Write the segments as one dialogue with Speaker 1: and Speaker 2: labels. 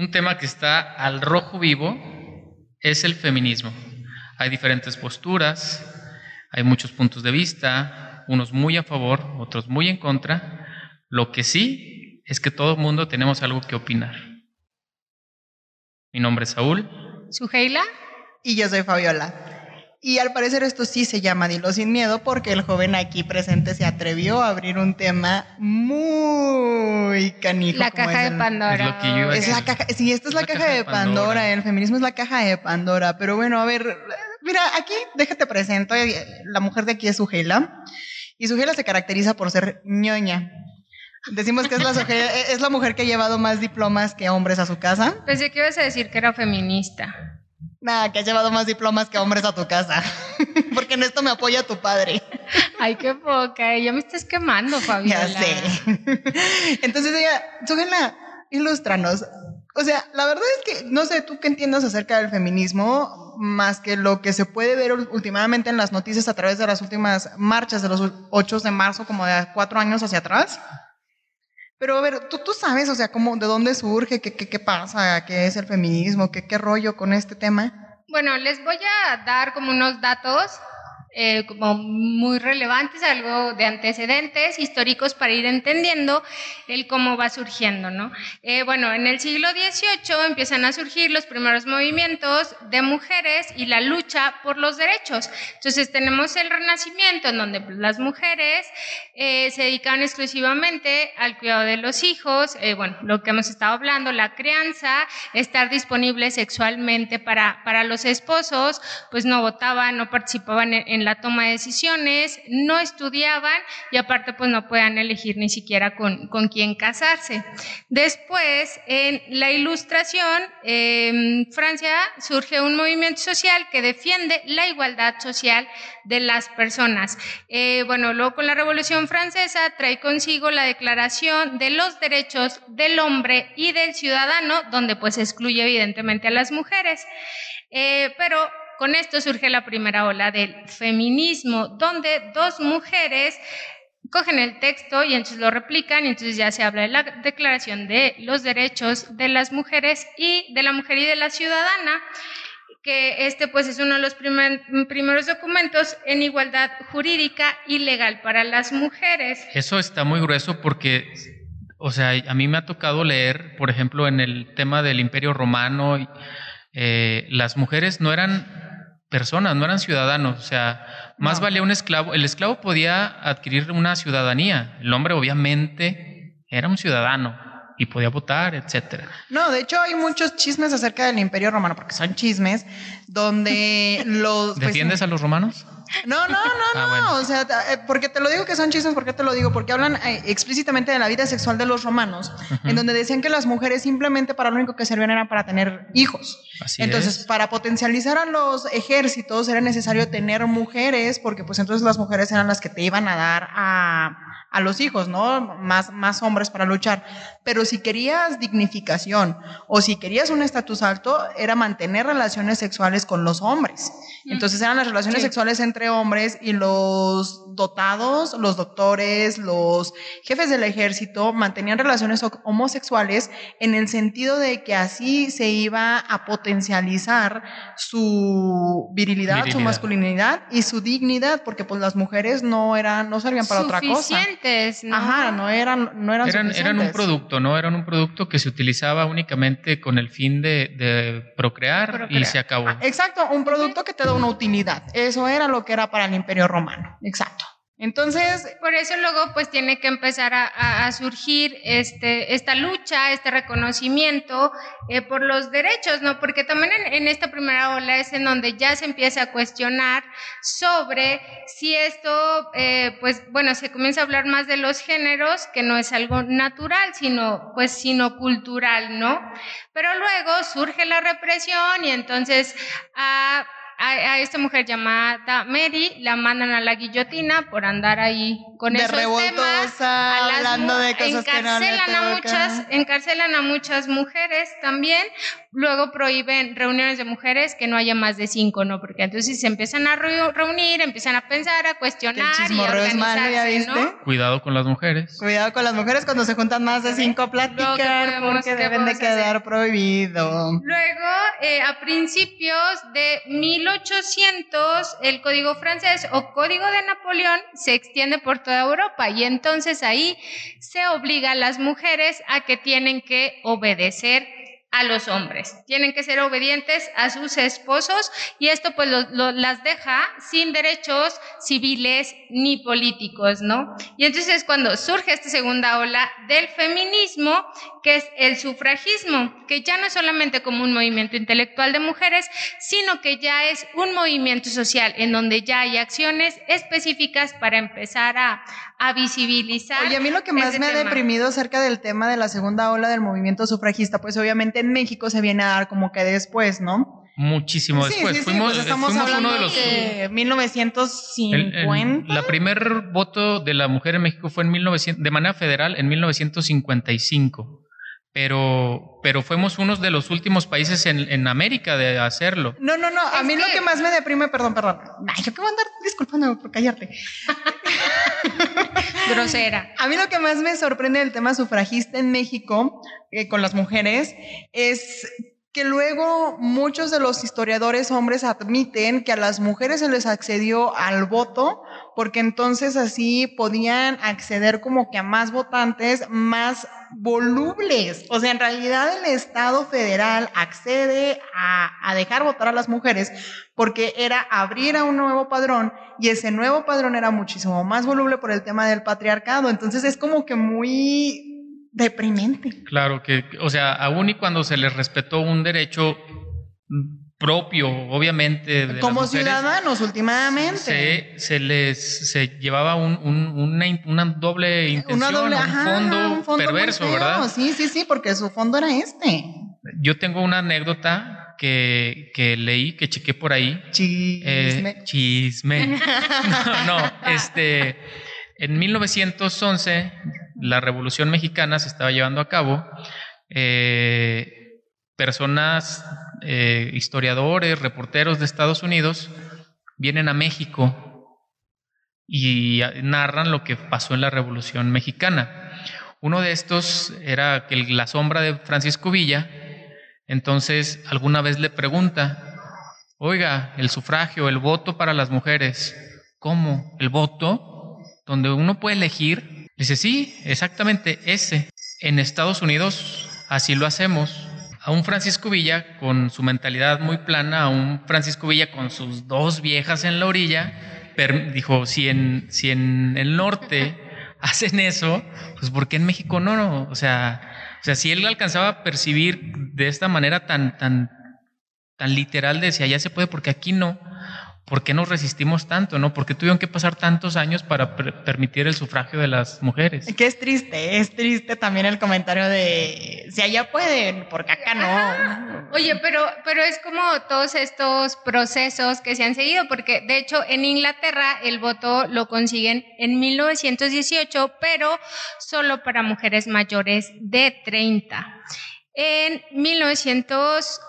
Speaker 1: un tema que está al rojo vivo es el feminismo. Hay diferentes posturas, hay muchos puntos de vista, unos muy a favor, otros muy en contra. Lo que sí es que todo el mundo tenemos algo que opinar. Mi nombre es Saúl.
Speaker 2: ¿Suheila?
Speaker 3: Y yo soy Fabiola. Y al parecer esto sí se llama Dilo sin miedo porque el joven aquí presente se atrevió a abrir un tema muy canijo.
Speaker 2: La caja de Pandora.
Speaker 3: Es, la caja, sí, esta es, la, caja, de Pandora. El feminismo es la caja de Pandora. Pero bueno, a ver, mira, aquí déjate presento. La mujer de aquí es Sujela. Y Sujela se caracteriza por ser ñoña. Decimos que es la, es la mujer que ha llevado más diplomas que hombres a su casa.
Speaker 2: Pensé que ibas a decir que era feminista.
Speaker 3: Nada, que has llevado más diplomas que hombres a tu casa. Porque en esto me apoya tu padre.
Speaker 2: Ay, qué poca. Ya me estás quemando, Fabiola.
Speaker 3: Ya sé. Entonces ella, Sujela, ilústranos. O sea, la verdad es que no sé tú qué entiendas acerca del feminismo, más que lo que se puede ver últimamente en las noticias a través de las últimas marchas de los 8 de marzo, como de cuatro años hacia atrás. Pero a ver, ¿tú, tú sabes, o sea, cómo, de dónde surge, qué, qué, qué pasa, qué es el feminismo, qué, qué rollo con este tema?
Speaker 2: Bueno, les voy a dar como unos datos eh, como muy relevantes, algo de antecedentes históricos para ir entendiendo el cómo va surgiendo, ¿no? Eh, bueno, en el siglo XVIII empiezan a surgir los primeros movimientos de mujeres y la lucha por los derechos. Entonces tenemos el Renacimiento, en donde pues, las mujeres eh, se dedicaban exclusivamente al cuidado de los hijos, bueno, lo que hemos estado hablando, la crianza, estar disponibles sexualmente para, para los esposos, pues no votaban, no participaban en la toma de decisiones, no estudiaban y aparte pues no puedan elegir ni siquiera con, con quién casarse. Después, en la ilustración, en Francia surge un movimiento social que defiende la igualdad social de las personas. Eh, bueno, luego con la Revolución Francesa trae consigo la Declaración de los Derechos del Hombre y del Ciudadano, donde pues excluye evidentemente a las mujeres. Eh, pero con esto surge la primera ola del feminismo, donde dos mujeres cogen el texto y entonces lo replican y entonces ya se habla de la declaración de los derechos de las mujeres y de la mujer y de la ciudadana que este pues es uno de los primeros documentos en igualdad jurídica y legal para las mujeres.
Speaker 1: Eso está muy grueso porque, o sea, a mí me ha tocado leer, por ejemplo, en el tema del Imperio Romano, eh, las mujeres no eran personas, no eran ciudadanos. O sea, más valía un esclavo. El esclavo podía adquirir una ciudadanía. El hombre, obviamente, era un ciudadano y podía votar, etcétera.
Speaker 3: No, de hecho hay muchos chismes acerca del Imperio Romano, porque son chismes donde los...
Speaker 1: Pues, ¿Defiendes a los romanos?
Speaker 3: No, no, no, ah, no. O sea, eh, porque te lo digo que son chismes, ¿por qué te lo digo? Porque hablan eh, explícitamente de la vida sexual de los romanos, en donde decían que las mujeres simplemente para lo único que servían era para tener hijos. Así entonces, para potencializar a los ejércitos era necesario tener mujeres, porque pues entonces las mujeres eran las que te iban a dar a a los hijos, ¿no? Más, más hombres para luchar. Pero si querías dignificación o si querías un estatus alto, era mantener relaciones sexuales con los hombres. Entonces eran las relaciones sexuales entre hombres y los dotados, los doctores, los jefes del ejército mantenían relaciones homosexuales en el sentido de que así se iba a potencializar su virilidad, su masculinidad y su dignidad, porque pues las mujeres no eran, no servían para otra cosa.
Speaker 2: ¿no?
Speaker 3: Ajá, no eran, no eran,
Speaker 1: eran, eran un producto, ¿no? Eran un producto que se utilizaba únicamente con el fin de, procrear, y se acabó. Ah,
Speaker 3: exacto, un producto que te da una utilidad. Eso era lo que era para el Imperio Romano. Exacto. Entonces,
Speaker 2: por eso luego pues tiene que empezar a, surgir este, esta lucha, este reconocimiento eh, por los derechos, ¿no? Porque también en, esta primera ola es en donde ya se empieza a cuestionar sobre si esto, eh, pues bueno, se comienza a hablar más de los géneros, que no es algo natural, sino pues sino cultural, ¿no? Pero luego surge la represión y entonces a a, esta mujer llamada Mary la mandan a la guillotina por andar ahí con
Speaker 3: de
Speaker 2: esos
Speaker 3: temas. hablando de cosas
Speaker 2: encarcelan
Speaker 3: que no
Speaker 2: a muchas, encarcelan a muchas mujeres también luego prohíben reuniones de mujeres que no haya más de cinco, ¿no? Porque entonces se empiezan a reunir, empiezan a pensar, a cuestionar y organizarse, ¿no?
Speaker 1: Cuidado con las mujeres.
Speaker 3: Cuidado con las mujeres cuando se juntan más de cinco a platicar porque deben de quedar prohibido.
Speaker 2: Luego, eh, a principios de 1800, el código francés o código de Napoleón se extiende por toda Europa y entonces ahí se obliga a las mujeres a que tienen que obedecer a los hombres. Tienen que ser obedientes a sus esposos y esto pues las deja sin derechos civiles ni políticos, ¿no? Y entonces cuando surge esta segunda ola del feminismo, que es el sufragismo, que ya no es solamente como un movimiento intelectual de mujeres, sino que ya es un movimiento social en donde ya hay acciones específicas para empezar a, a visibilizar.
Speaker 3: Oye, a mí lo que más me ha deprimido acerca del tema de la segunda ola del movimiento sufragista, pues obviamente en México se viene a dar como que después, ¿no?
Speaker 1: Muchísimo después.
Speaker 3: Sí, fuimos, pues estamos uno de los. 1950.
Speaker 1: la primer voto de la mujer en México fue en 1900, de manera federal en 1955 pero, pero fuimos uno de los últimos países en, en América de hacerlo.
Speaker 3: No, no, no. A mí lo que más me deprime, perdón, perdón. Ay, yo que voy a andar disculpándome por callarte.
Speaker 2: Grosera.
Speaker 3: A mí lo que más me sorprende del tema sufragista en México eh, con las mujeres es que luego muchos de los historiadores hombres admiten que a las mujeres se les accedió al voto porque entonces así podían acceder como que a más votantes más volubles. O sea, en realidad el Estado federal accede a, a dejar votar a las mujeres porque era abrir a un nuevo padrón y ese nuevo padrón era muchísimo más voluble por el tema del patriarcado. Entonces es como que muy deprimente.
Speaker 1: Claro, que, o sea, aún y cuando se les respetó un derecho propio, obviamente.
Speaker 3: De Como ciudadanos, últimamente.
Speaker 1: Se, se, les se llevaba un, una, una, doble intención, un, fondo perverso, ¿verdad?
Speaker 3: Sí, sí, sí, porque su fondo era este.
Speaker 1: Yo tengo una anécdota que, que leí, que chequé por ahí.
Speaker 3: Chisme.
Speaker 1: Eh, chisme. no, no, este. En 1911 la Revolución Mexicana se estaba llevando a cabo, eh, personas, eh, historiadores, reporteros de Estados Unidos vienen a México y narran lo que pasó en la Revolución Mexicana. Uno de estos era la sombra de Francisco Villa, entonces alguna vez le pregunta, oiga, el sufragio, el voto para las mujeres, ¿cómo? ¿El voto? Donde uno puede elegir Dice, sí, exactamente ese. En Estados Unidos así lo hacemos. A un Francisco Villa con su mentalidad muy plana, a un Francisco Villa con sus dos viejas en la orilla, dijo, si en, si en el norte hacen eso, pues ¿por qué en México no? no? O, sea, o sea, si él alcanzaba a percibir de esta manera tan, tan, tan literal, decía, ya se puede, porque aquí no. ¿Por qué nos resistimos tanto? ¿no? ¿Por qué tuvieron que pasar tantos años para permitir el sufragio de las mujeres?
Speaker 3: Que es triste, es triste también el comentario de si allá pueden, porque acá no.
Speaker 2: Oye, pero, pero es como todos estos procesos que se han seguido, porque de hecho en Inglaterra el voto lo consiguen en 1918, pero solo para mujeres mayores de 30. En 1900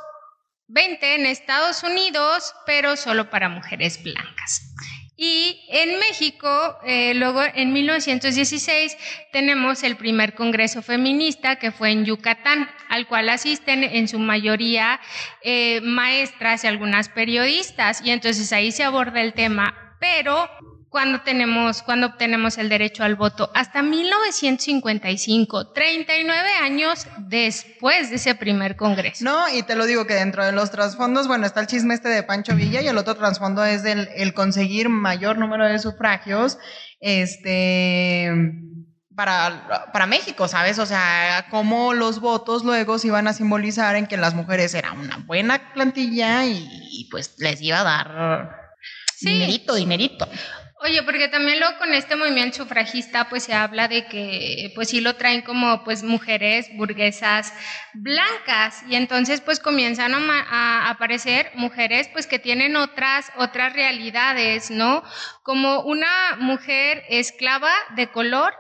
Speaker 2: 20 en Estados Unidos, pero solo para mujeres blancas. Y en México, eh, luego en 1916, tenemos el primer Congreso Feminista que fue en Yucatán, al cual asisten en su mayoría eh, maestras y algunas periodistas. Y entonces ahí se aborda el tema, pero cuando tenemos, cuando obtenemos el derecho al voto, hasta 1955, 39 años después de ese primer congreso.
Speaker 3: No, y te lo digo que dentro de los trasfondos, bueno, está el chisme este de Pancho Villa y el otro trasfondo es el, el conseguir mayor número de sufragios, este, para, para México, ¿sabes? O sea, cómo los votos luego se iban a simbolizar en que las mujeres eran una buena plantilla y, pues les iba a dar dinerito, dinerito.
Speaker 2: Oye, porque también luego con este movimiento sufragista pues se habla de que pues sí lo traen como pues mujeres burguesas blancas y entonces pues comienzan a, aparecer mujeres pues que tienen otras otras realidades, ¿no? Como una mujer esclava de color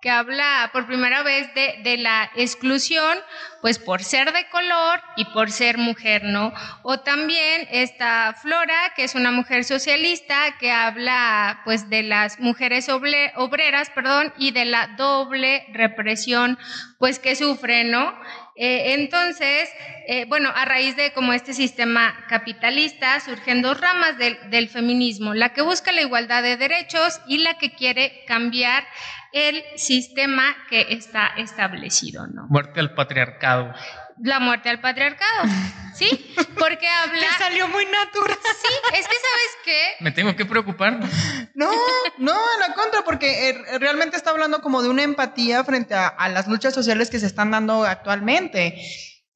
Speaker 2: que habla por primera vez de, de, la exclusión, pues por ser de color y por ser mujer, ¿no? O también esta Flora, que es una mujer socialista, que habla pues de las mujeres obreras, perdón, y de la doble represión, pues que sufren, ¿no? Eh, entonces, eh, bueno, a raíz de como este sistema capitalista surgen dos ramas del, del, feminismo, la que busca la igualdad de derechos y la que quiere cambiar el sistema que está establecido, ¿no?
Speaker 1: Muerte al patriarcado
Speaker 2: la muerte al patriarcado, ¿sí? Porque habla...
Speaker 3: Te salió muy natural.
Speaker 2: Sí, es que sabes qué...
Speaker 1: Me tengo que preocupar.
Speaker 3: No, no, a la contra, porque eh, realmente está hablando como de una empatía frente a, las luchas sociales que se están dando actualmente.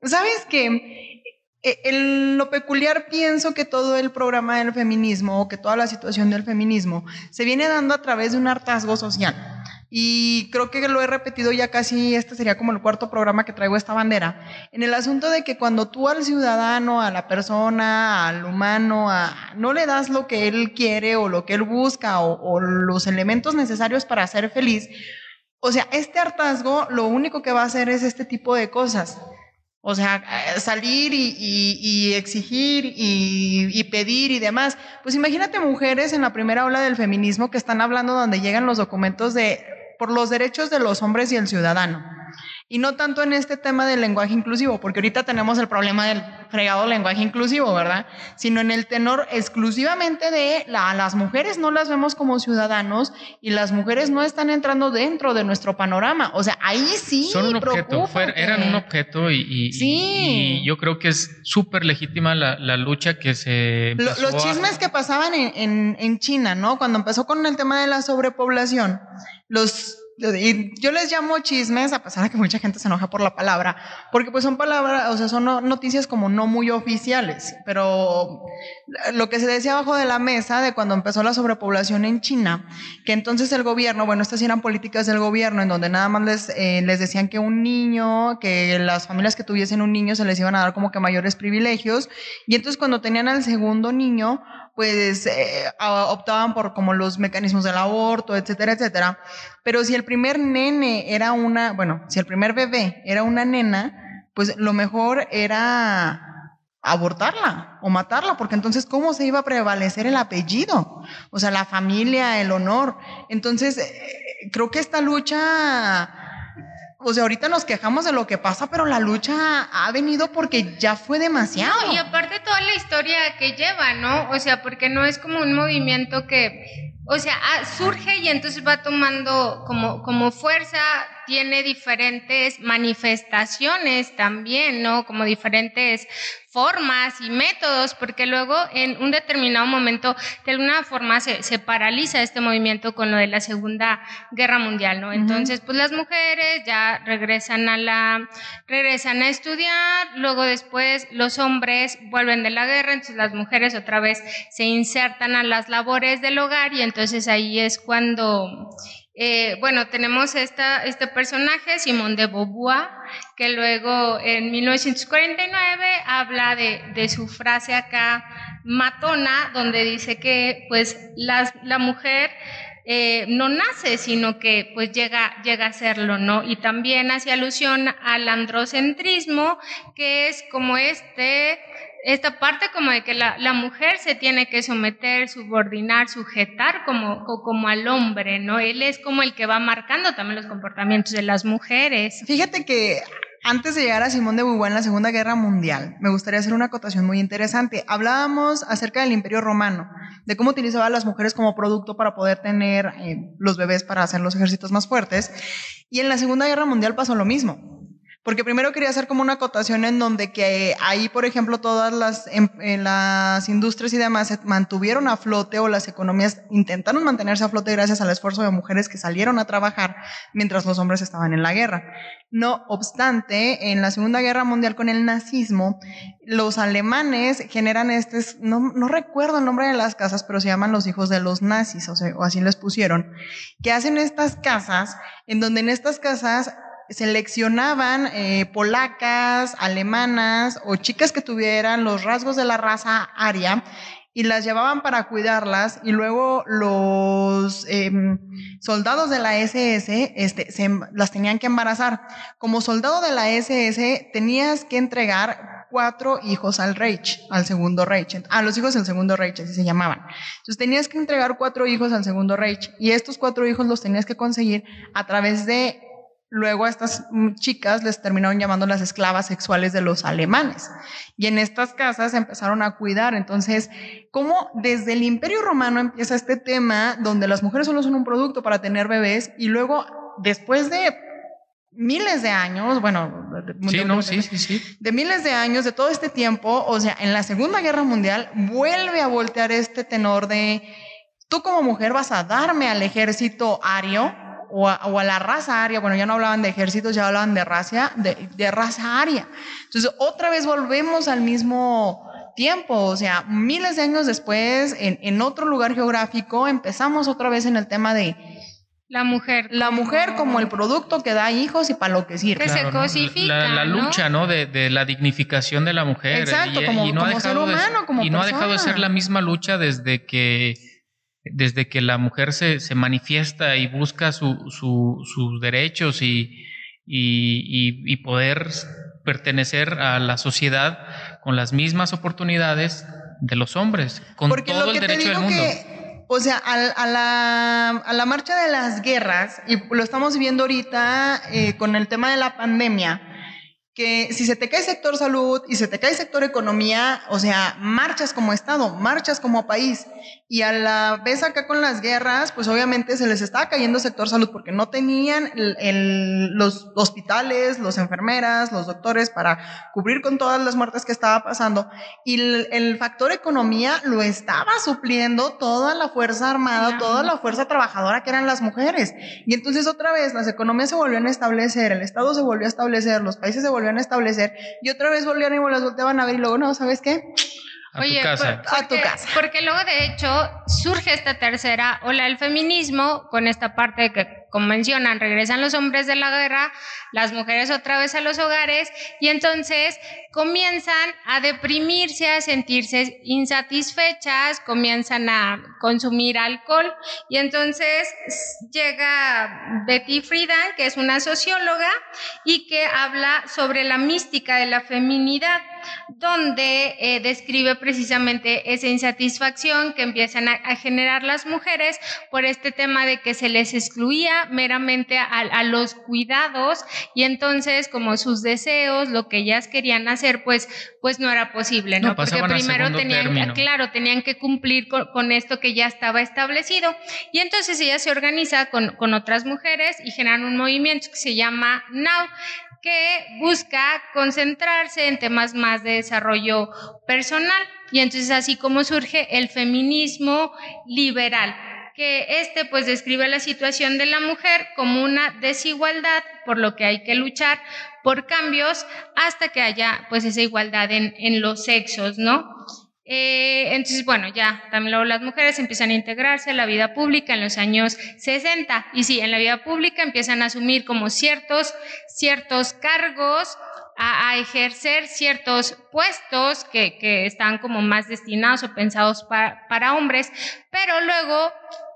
Speaker 3: ¿Sabes qué? Eh, en lo peculiar pienso que todo el programa del feminismo, o que toda la situación del feminismo, se viene dando a través de un hartazgo social. Y creo que lo he repetido ya casi, este sería como el cuarto programa que traigo esta bandera, en el asunto de que cuando tú al ciudadano, a la persona, al humano, no le das lo que él quiere o lo que él busca o, los elementos necesarios para ser feliz, o sea, este hartazgo lo único que va a hacer es este tipo de cosas. O sea, eh, salir y, exigir y, y, pedir y demás. Pues imagínate mujeres en la primera ola del feminismo que están hablando donde llegan los documentos de por los derechos de los hombres y el ciudadano. Y no tanto en este tema del lenguaje inclusivo, porque ahorita tenemos el problema del fregado lenguaje inclusivo, ¿verdad? Sino en el tenor exclusivamente de la, las mujeres no las vemos como ciudadanos y las mujeres no están entrando dentro de nuestro panorama. O sea, ahí sí.
Speaker 1: Son un objeto, eran un objeto y, sí. y, yo creo que es súper legítima la, la, lucha que se...
Speaker 3: los chismes que pasaban en, en, en China, ¿no? Cuando empezó con el tema de la sobrepoblación, los y yo les llamo chismes, a pesar de que mucha gente se enoja por la palabra, porque pues son palabras, o sea, son noticias como no muy oficiales, pero lo que se decía abajo de la mesa de cuando empezó la sobrepoblación en China, que entonces el gobierno, bueno, estas eran políticas del gobierno en donde nada más les, eh, les decían que un niño, que las familias que tuviesen un niño se les iban a dar como que mayores privilegios, y entonces cuando tenían al segundo niño, pues eh, optaban por como los mecanismos del aborto, etcétera, etcétera. Pero si el primer nene era una, bueno, si el primer bebé era una nena, pues lo mejor era abortarla o matarla, porque entonces ¿cómo se iba a prevalecer el apellido? O sea, la familia, el honor. Entonces, eh, creo que esta lucha o sea, ahorita nos quejamos de lo que pasa, pero la lucha ha venido porque ya fue demasiado.
Speaker 2: No, y aparte toda la historia que lleva, ¿no? O sea, porque no es como un movimiento que, o sea, ah, surge y entonces va tomando como, como fuerza, tiene diferentes manifestaciones también, ¿no? Como diferentes formas y métodos, porque luego en un determinado momento de alguna forma se, se, paraliza este movimiento con lo de la Segunda Guerra Mundial, ¿no? Entonces, pues las mujeres ya regresan a la, regresan a estudiar, luego después los hombres vuelven de la guerra, entonces las mujeres otra vez se insertan a las labores del hogar y entonces ahí es cuando eh, bueno, tenemos esta, este personaje, Simón de Beauvoir, que luego en 1949 habla de, su frase acá matona, donde dice que pues la mujer eh, no nace, sino que pues llega, llega a serlo, ¿no? Y también hace alusión al androcentrismo, que es como este esta parte como de que la, mujer se tiene que someter, subordinar, sujetar como, como al hombre, ¿no? Él es como el que va marcando también los comportamientos de las mujeres.
Speaker 3: Fíjate que antes de llegar a Simón de Beauvoir en la Segunda Guerra Mundial, me gustaría hacer una acotación muy interesante. Hablábamos acerca del Imperio Romano, de cómo utilizaba las mujeres como producto para poder tener eh, los bebés para hacer los ejércitos más fuertes. Y en la Segunda Guerra Mundial pasó lo mismo. Porque primero quería hacer como una acotación en donde que ahí, por ejemplo, todas las, en, las industrias y demás se mantuvieron a flote o las economías intentaron mantenerse a flote gracias al esfuerzo de mujeres que salieron a trabajar mientras los hombres estaban en la guerra. No obstante, en la Segunda Guerra Mundial con el nazismo, los alemanes generan este, no, no recuerdo el nombre de las casas, pero se llaman los hijos de los nazis, o, sea, o así les pusieron, que hacen estas casas en donde en estas casas seleccionaban eh, polacas, alemanas o chicas que tuvieran los rasgos de la raza aria y las llevaban para cuidarlas y luego los em, soldados de la SS este, se, em, las tenían que embarazar. Como soldado de la SS tenías que entregar cuatro hijos al Reich, al segundo Reich, a los hijos del segundo Reich, así se llamaban. Entonces tenías que entregar cuatro hijos al segundo Reich y estos cuatro hijos los tenías que conseguir a través de Luego a estas chicas les terminaron llamando las esclavas sexuales de los alemanes. Y en estas casas empezaron a cuidar. Entonces, ¿cómo desde el Imperio Romano empieza este tema donde las mujeres solo son un producto para tener bebés y luego después de miles de años, bueno, de miles de años, de todo este tiempo, o sea, en la Segunda Guerra Mundial vuelve a voltear este tenor de, tú como mujer vas a darme al ejército ario, o a, la raza aria, bueno, ya no hablaban de ejércitos, ya hablaban de raza, de, raza aria. Entonces, otra vez volvemos al mismo tiempo, o sea, miles de años después, en, otro lugar geográfico, empezamos otra vez en el tema de...
Speaker 2: La mujer.
Speaker 3: La mujer como el producto que da hijos y para lo que sirve.
Speaker 2: Que se cosifica.
Speaker 1: La, lucha, ¿no? De, la dignificación de la mujer.
Speaker 3: Exacto, como, ser humano, como
Speaker 1: Y no ha dejado de ser la misma lucha desde que desde que la mujer se, se manifiesta y busca su, sus derechos y, y, poder pertenecer a la sociedad con las mismas oportunidades de los hombres, con todo el derecho del mundo.
Speaker 3: o sea, a, la, a, la, marcha de las guerras, y lo estamos viendo ahorita eh, con el tema de la pandemia, que si se te cae sector salud y se te cae sector economía, o sea, marchas como Estado, marchas como país. Y a la vez acá con las guerras, pues obviamente se les estaba cayendo sector salud porque no tenían los hospitales, los enfermeras, los doctores para cubrir con todas las muertes que estaba pasando. Y el, factor economía lo estaba supliendo toda la fuerza armada, toda la fuerza trabajadora que eran las mujeres. Y entonces otra vez las economías se volvieron a establecer, el Estado se volvió a establecer, los países se volvieron a establecer y otra vez volvieron y las volteaban a ver y luego, no, ¿sabes qué?
Speaker 1: A tu casa.
Speaker 2: a tu casa. Porque luego, de hecho, surge esta tercera ola del feminismo con esta parte de que como mencionan, regresan los hombres de la guerra, las mujeres otra vez a los hogares y entonces comienzan a deprimirse, a sentirse insatisfechas, comienzan a consumir alcohol y entonces llega Betty Friedan, que es una socióloga y que habla sobre la mística de la feminidad donde eh, describe precisamente esa insatisfacción que empiezan a, generar las mujeres por este tema de que se les excluía meramente a, los cuidados y entonces como sus deseos, lo que ellas querían hacer, pues, pues no era posible, ¿no?
Speaker 1: Porque primero
Speaker 2: tenían, claro, tenían que cumplir con, esto que ya estaba establecido. Y entonces ella se organiza con, con otras mujeres y generan un movimiento que se llama Now que busca concentrarse en temas más de desarrollo personal. Y entonces así como surge el feminismo liberal que este pues describe la situación de la mujer como una desigualdad, por lo que hay que luchar por cambios hasta que haya pues esa igualdad en, en los sexos, ¿no? Eh, entonces, bueno, ya también luego las mujeres empiezan a integrarse en la vida pública en los años 60 y sí, en la vida pública empiezan a asumir como ciertos, ciertos cargos, a, ejercer ciertos puestos que, que, están como más destinados o pensados para, para hombres, pero luego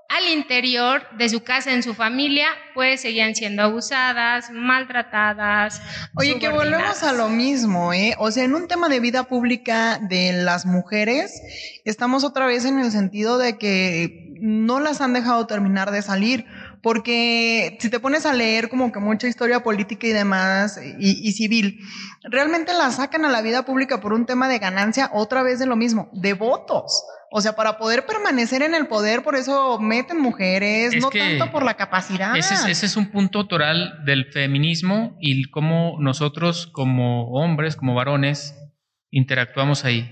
Speaker 2: al interior de su casa, en su familia, pues seguían siendo abusadas, maltratadas.
Speaker 3: Oye, que volvemos a lo mismo, ¿eh? O sea, en un tema de vida pública de las mujeres, estamos otra vez en el sentido de que no las han dejado terminar de salir. Porque si te pones a leer como que mucha historia política y demás y, y civil, realmente las sacan a la vida pública por un tema de ganancia otra vez de lo mismo, de votos. O sea, para poder permanecer en el poder, por eso meten mujeres, no tanto por la capacidad.
Speaker 1: Ese es, un punto toral del feminismo y cómo nosotros como hombres, como varones, interactuamos ahí.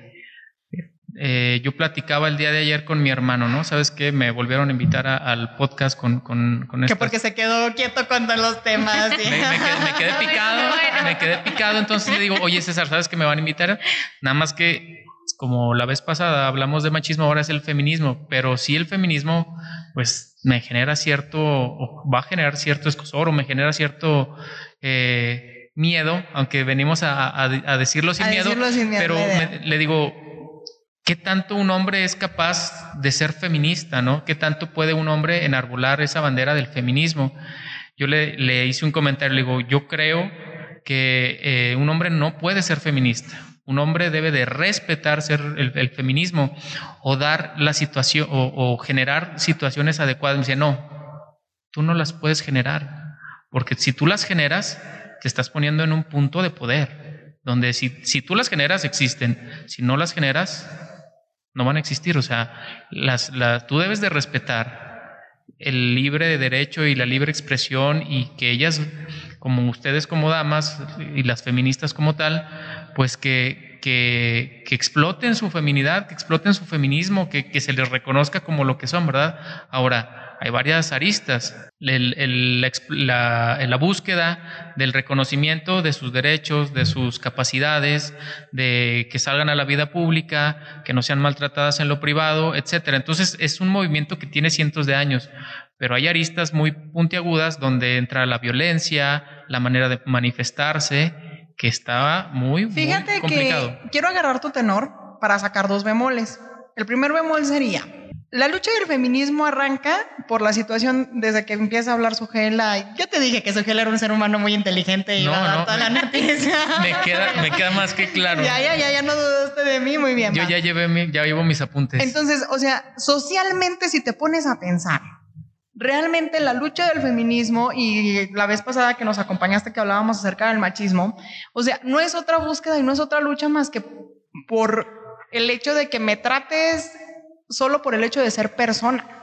Speaker 1: Eh, yo platicaba el día de ayer con mi hermano, ¿no? ¿Sabes qué? Me volvieron a invitar al podcast con, con, con
Speaker 3: Que porque se quedó quieto con los temas.
Speaker 1: me, quedé, picado, me quedé picado, entonces le digo, oye César, ¿sabes que me van a invitar? Nada más que como la vez pasada hablamos de machismo, ahora es el feminismo, pero sí el feminismo, pues me genera cierto, o va a generar cierto escosor, o me genera cierto eh, miedo, aunque venimos a, decirlo sin miedo, pero le digo, ¿qué tanto un hombre es capaz de ser feminista, no? ¿Qué tanto puede un hombre enarbolar esa bandera del feminismo? Yo le, hice un comentario, le digo, yo creo que eh, un hombre no puede ser feminista. Un hombre debe de respetar ser el, feminismo o dar la situación o, generar situaciones adecuadas. Me dice, no, tú no las puedes generar, porque si tú las generas, te estás poniendo en un punto de poder, donde si, si tú las generas, existen. Si no las generas, no van a existir. O sea, las, tú debes de respetar el libre derecho y la libre expresión y que ellas, como ustedes como damas y las feministas como tal, pues que, que, exploten su feminidad, que exploten su feminismo, que, que se les reconozca como lo que son, ¿verdad? Ahora, hay varias aristas. la, búsqueda del reconocimiento de sus derechos, de sus capacidades, de que salgan a la vida pública, que no sean maltratadas en lo privado, etcétera. Entonces es un movimiento que tiene cientos de años, pero hay aristas muy puntiagudas donde entra la violencia, la manera de manifestarse, que estaba muy,
Speaker 3: Fíjate
Speaker 1: muy complicado.
Speaker 3: que quiero agarrar tu tenor para sacar dos bemoles. El primer bemol sería, la lucha del feminismo arranca por la situación desde que empieza a hablar Sugela. Ya te dije que Sugela era un ser humano muy inteligente y no, a toda la noticia.
Speaker 1: Me queda, me queda más que claro.
Speaker 3: Ya, ya, ya, ya no dudaste de mí, muy bien.
Speaker 1: Yo ya llevé mi, ya llevo mis apuntes.
Speaker 3: Entonces, o sea, socialmente, si te pones a pensar, realmente la lucha del feminismo y la vez pasada que nos acompañaste que hablábamos acerca del machismo, o sea, no es otra búsqueda y no es otra lucha más que por el hecho de que me trates solo por el hecho de ser persona.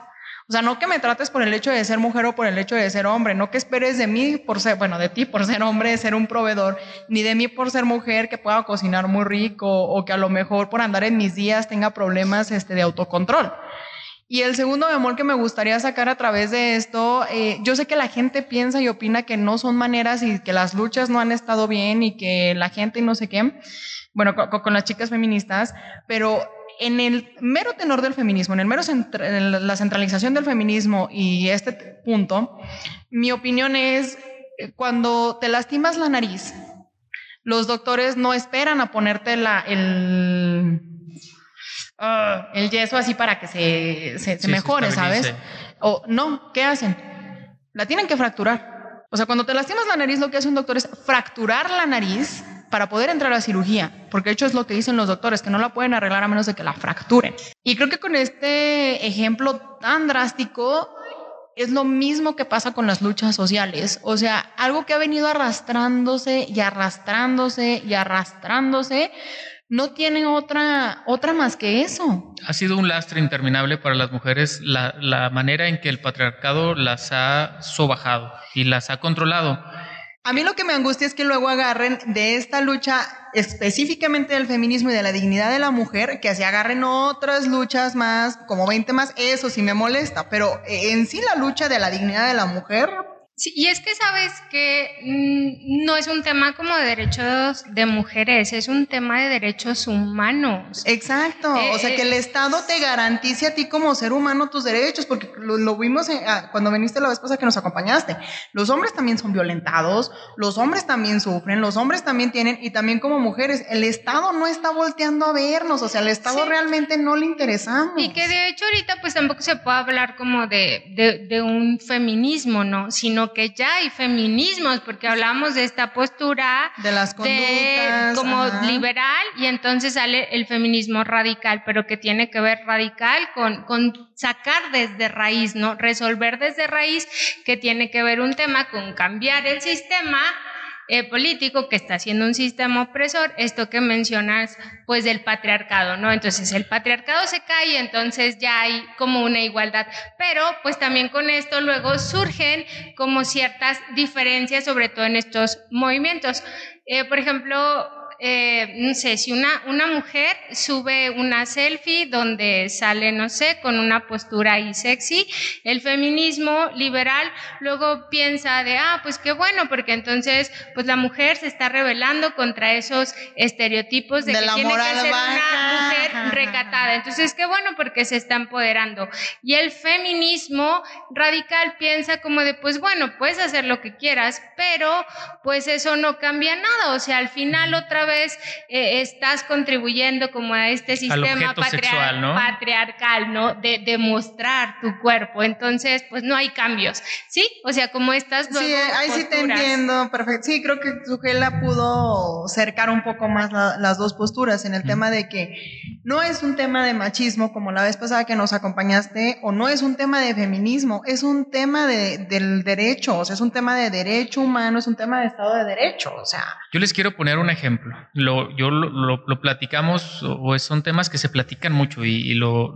Speaker 3: O sea, no que me trates por el hecho de ser mujer o por el hecho de ser hombre, no que esperes de mí por ser, bueno, de ti por ser hombre, ser un proveedor, ni de mí por ser mujer que pueda cocinar muy rico o que a lo mejor por andar en mis días tenga problemas este, de autocontrol. Y el segundo amor que me gustaría sacar a través de esto, eh, yo sé que la gente piensa y opina que no son maneras y que las luchas no han estado bien y que la gente y no sé qué, bueno, con las chicas feministas, pero en el mero tenor del feminismo, en el mero la centralización del feminismo y este punto, mi opinión es eh, cuando te lastimas la nariz, los doctores no esperan a ponerte la, el, ah, el yeso así para que se, se, mejore, ¿sabes? O no, ¿qué hacen? La tienen que fracturar. O sea, cuando te lastimas la nariz, lo que hace un doctor es fracturar la nariz para poder entrar a cirugía, porque de hecho es lo que dicen los doctores, que no la pueden arreglar a menos de que la fracturen. Y creo que con este ejemplo tan drástico es lo mismo que pasa con las luchas sociales, o sea, algo que ha venido arrastrándose y arrastrándose y arrastrándose no tiene otra, otra más que eso.
Speaker 1: Ha sido un lastre interminable para las mujeres la, la manera en que el patriarcado las ha sobajado y las ha controlado.
Speaker 3: A mí lo que me angustia es que luego agarren de esta lucha específicamente del feminismo y de la dignidad de la mujer, que se agarren otras luchas más, como 20 más, eso sí me molesta, pero en sí la lucha de la dignidad de la mujer,
Speaker 2: Sí, y es que sabes que mm, no es un tema como de derechos de mujeres, es un tema de derechos humanos.
Speaker 3: Exacto, o sea, que el eh, Estado te garantice a ti como ser humano tus derechos, porque lo, vimos ah, cuando viniste la vez pasada que nos acompañaste. Los hombres también son violentados, los hombres también sufren, los hombres también tienen, y también como mujeres, el Estado no está volteando a vernos, o sea, al Estado realmente no le interesamos.
Speaker 2: Y que de hecho ahorita pues tampoco se puede hablar como de, de, de un feminismo, ¿no? Sino que ya hay feminismos, porque hablamos de esta postura
Speaker 3: de las conductas,
Speaker 2: como liberal y entonces sale el feminismo radical, pero que tiene que ver radical con, con sacar desde raíz, ¿no? Resolver desde raíz, que tiene que ver un tema con cambiar el sistema eh, político que está haciendo un sistema opresor, esto que mencionas, pues del patriarcado, ¿no? Entonces el patriarcado se cae y entonces ya hay como una igualdad, pero pues también con esto luego surgen como ciertas diferencias, sobre todo en estos movimientos. Eh, por ejemplo, eh, no sé, si una, una mujer sube una selfie donde sale, no sé, con una postura ahí sexy, el feminismo liberal luego piensa de, ah, pues qué bueno, porque entonces, pues la mujer se está rebelando contra esos estereotipos de, que tiene que ser una mujer recatada. Entonces, qué bueno porque se está empoderando. Y el feminismo radical piensa como de, pues bueno, puedes hacer lo que quieras, pero pues eso no cambia nada. O sea, al final otra vez vez eh, estás contribuyendo como a este sistema patriarcal, ¿no? De demostrar tu cuerpo. Entonces, pues no hay cambios, ¿sí? O sea, como estas
Speaker 3: Sí, ahí sí te entiendo, perfecto. Sí, creo que Sujela pudo cercar un poco más las dos posturas en el tema de que no es un tema de machismo como la vez pasada que nos acompañaste, o no es un tema de feminismo, es un tema de, del derecho, o sea, es un tema de derecho humano, es un tema de Estado de Derecho, o sea.
Speaker 1: Yo les quiero poner un ejemplo. Lo, yo lo, platicamos, o son temas que se platican mucho, y, lo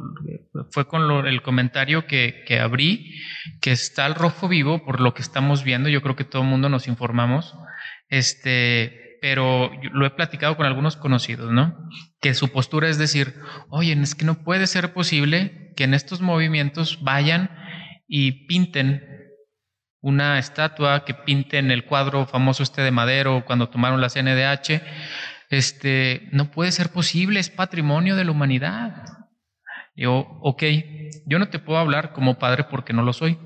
Speaker 1: fue con el comentario que, que abrí, que está el rojo vivo por lo que estamos viendo. Yo creo que todo el mundo nos informamos. Este, pero lo he platicado con algunos conocidos, ¿no? Que su postura es decir, oye, es que no puede ser posible que en estos movimientos vayan y pinten una estatua, que pinten el cuadro famoso este de Madero cuando tomaron la CNDH. Este, no puede ser posible, es patrimonio de la humanidad. Yo, ok, yo no te puedo hablar como padre porque no lo soy,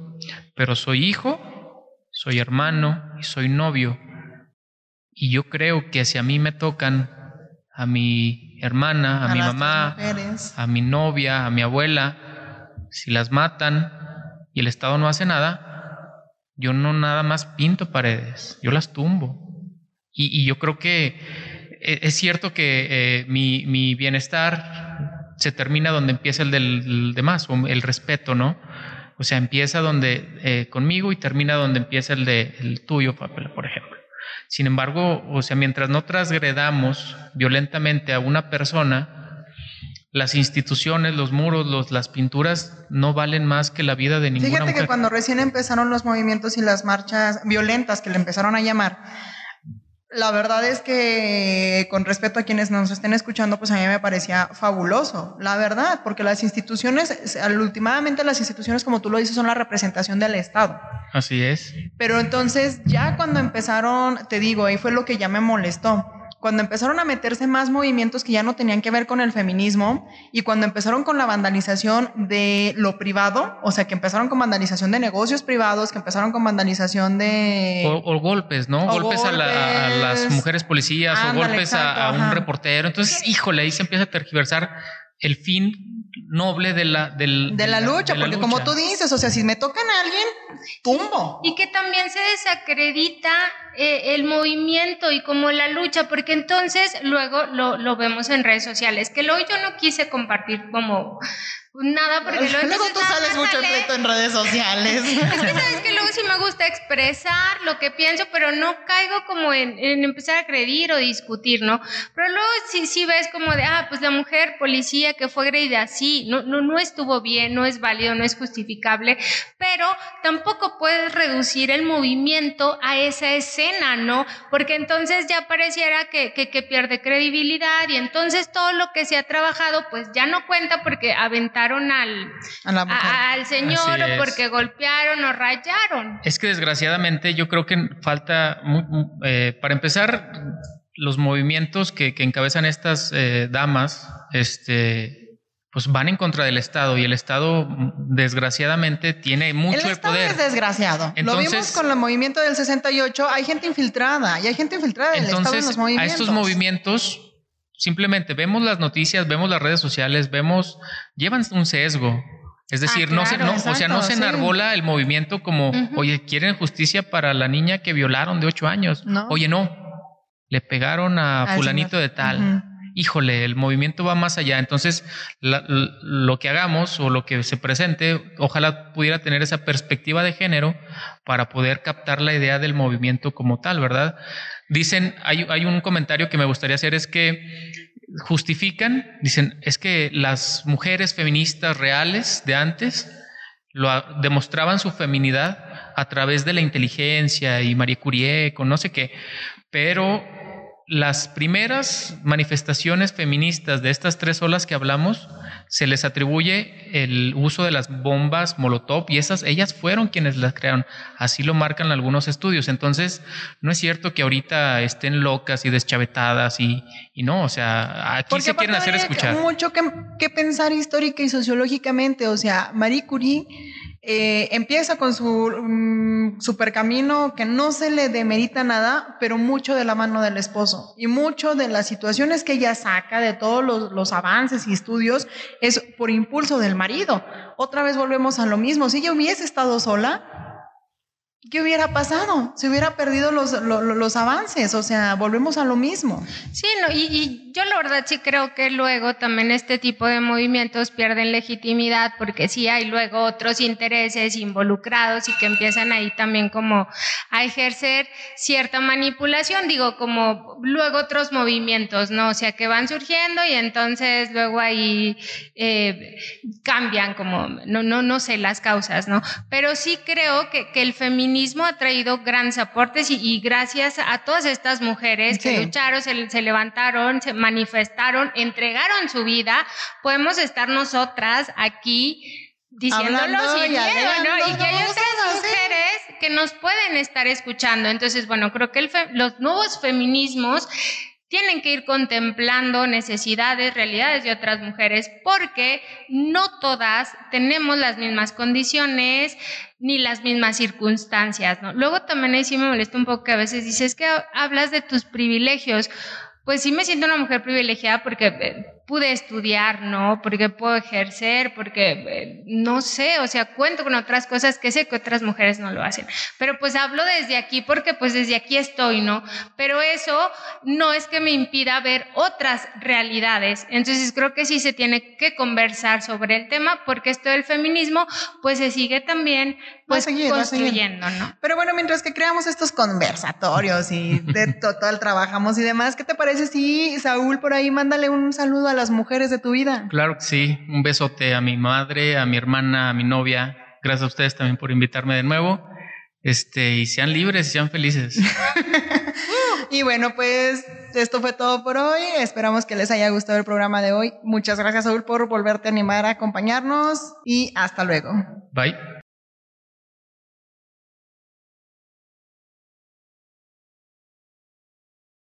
Speaker 1: pero soy hijo, soy hermano y soy novio. Y yo creo que si a mí me tocan a mi hermana, a, mi mamá, a mi novia, a mi abuela, si las matan y el Estado no hace nada, yo no nada más pinto paredes, yo las tumbo. Y, yo creo que eh, es cierto que eh, mi, bienestar se termina donde empieza el del demás, el respeto, ¿no? O sea, empieza donde eh, conmigo y termina donde empieza el de el tuyo, por ejemplo. Sin embargo, o sea, mientras no trasgredamos violentamente a una persona, las instituciones, los muros, los, las pinturas no valen más que la vida de ninguna
Speaker 3: Fíjate que cuando recién empezaron los movimientos y las marchas violentas que le empezaron a llamar, la verdad es que con respecto a quienes nos estén escuchando, pues a mí me parecía fabuloso, la verdad, porque las instituciones, últimamente las instituciones, como tú lo dices, son la representación del Estado.
Speaker 1: Así es.
Speaker 3: Pero entonces ya cuando empezaron, te digo, ahí fue lo que ya me molestó cuando empezaron a meterse más movimientos que ya no tenían que ver con el feminismo y cuando empezaron con la vandalización de lo privado, o sea, que empezaron con vandalización de negocios privados, que empezaron con vandalización de...
Speaker 1: O, golpes, ¿no? Golpes, A, las mujeres policías o golpes a, un reportero. Entonces, híjole, ahí se empieza a tergiversar el fin noble de la, del,
Speaker 3: de, la, lucha, porque como tú dices, o sea, si me tocan a alguien, tumbo.
Speaker 2: Y que también se desacredita eh, el movimiento y como la lucha, porque entonces luego lo, lo vemos en redes sociales, que luego yo no quise compartir como Nada, porque
Speaker 3: luego, tú sales mucho en pleito en redes sociales.
Speaker 2: Es que sabes que luego sí me gusta expresar lo que pienso, pero no caigo como en, empezar a creer o discutir, ¿no? Pero luego sí, sí ves como de, ah, pues la mujer policía que fue agredida, así no, no, no estuvo bien, no es válido, no es justificable, pero tampoco puedes reducir el movimiento a esa escena, ¿no? Porque entonces ya pareciera que, que, que pierde credibilidad y entonces todo lo que se ha trabajado, pues ya no cuenta porque aventar al, al señor porque golpearon o rayaron.
Speaker 1: Es que desgraciadamente yo creo que falta, eh, para empezar, los movimientos que, encabezan estas eh, damas, este, pues van en contra del Estado y el Estado desgraciadamente tiene mucho
Speaker 3: el Estado
Speaker 1: poder.
Speaker 3: es desgraciado. Lo vimos con el movimiento del 68, hay gente infiltrada y hay gente infiltrada del Estado en los movimientos.
Speaker 1: A estos movimientos Simplemente vemos las noticias, vemos las redes sociales, vemos, llevan un sesgo. Es ah, decir, no se, no, o sea, no se enarbola el movimiento como, oye, quieren justicia para la niña que violaron de ocho años. Oye, no, le pegaron a fulanito de tal. Híjole, el movimiento va más allá. Entonces, lo que hagamos o lo que se presente, ojalá pudiera tener esa perspectiva de género para poder captar la idea del movimiento como tal, ¿verdad? Dicen, hay, un comentario que me gustaría hacer, es que justifican, dicen, es que las mujeres feministas reales de antes demostraban su feminidad a través de la inteligencia y Marie Curie, con no sé qué, pero las primeras manifestaciones feministas de estas tres olas que hablamos se les atribuye el uso de las bombas Molotov y esas, ellas fueron quienes las crearon. Así lo marcan algunos estudios. Entonces, no es cierto que ahorita estén locas y deschavetadas y, y no, o sea, aquí se quieren hacer escuchar.
Speaker 3: mucho que, que pensar histórica y sociológicamente. O sea, Marie Curie eh, empieza con su mm, super camino que no se le demerita nada, pero mucho de la mano del esposo y mucho de las situaciones que ella saca de todos los, los avances y estudios es por impulso del marido. Otra vez volvemos a lo mismo. Si ella hubiese estado sola, ¿Qué hubiera pasado? Se hubiera perdido los, los, avances, o sea, volvemos a lo mismo.
Speaker 2: Sí, no, y, yo la verdad sí creo que luego también este tipo de movimientos pierden legitimidad porque sí hay luego otros intereses involucrados y que empiezan ahí también como a ejercer cierta manipulación, digo, como luego otros movimientos, ¿no? O sea, que van surgiendo y entonces luego ahí eh, cambian como, no, no, no sé las causas, ¿no? Pero sí creo que, que el feminismo ha traído grandes aportes y, gracias a todas estas mujeres que lucharon, se, levantaron, se manifestaron, entregaron su vida, podemos estar nosotras aquí diciéndolo sin miedo, ¿no? Y que hay otras mujeres que nos pueden estar escuchando. Entonces, bueno, creo que los nuevos feminismos tienen que ir contemplando necesidades, realidades de otras mujeres, porque no todas tenemos las mismas condiciones ni las mismas circunstancias, ¿no? Luego también ahí sí me molesta un poco que a veces dices que hablas de tus privilegios. Pues sí me siento una mujer privilegiada porque eh, pude estudiar, ¿no? Porque puedo ejercer, porque eh, no sé, o sea, cuento con otras cosas que sé que otras mujeres no lo hacen. Pero pues hablo desde aquí porque pues desde aquí estoy, ¿no? Pero eso no es que me impida ver otras realidades. Entonces creo que sí se tiene que conversar sobre el tema porque esto del feminismo pues se sigue también pues construyendo, ¿no?
Speaker 3: Pero bueno, mientras que creamos estos conversatorios y de total trabajamos y demás, ¿qué te parece si Saúl por ahí mándale un saludo a las mujeres de tu vida.
Speaker 1: Claro que sí. Un besote a mi madre, a mi hermana, a mi novia. Gracias a ustedes también por invitarme de nuevo. Este, y sean libres sean felices.
Speaker 3: y bueno, pues esto fue todo por hoy. Esperamos que les haya gustado el programa de hoy. Muchas gracias, Saúl, por volverte a animar a acompañarnos y hasta luego.
Speaker 1: Bye.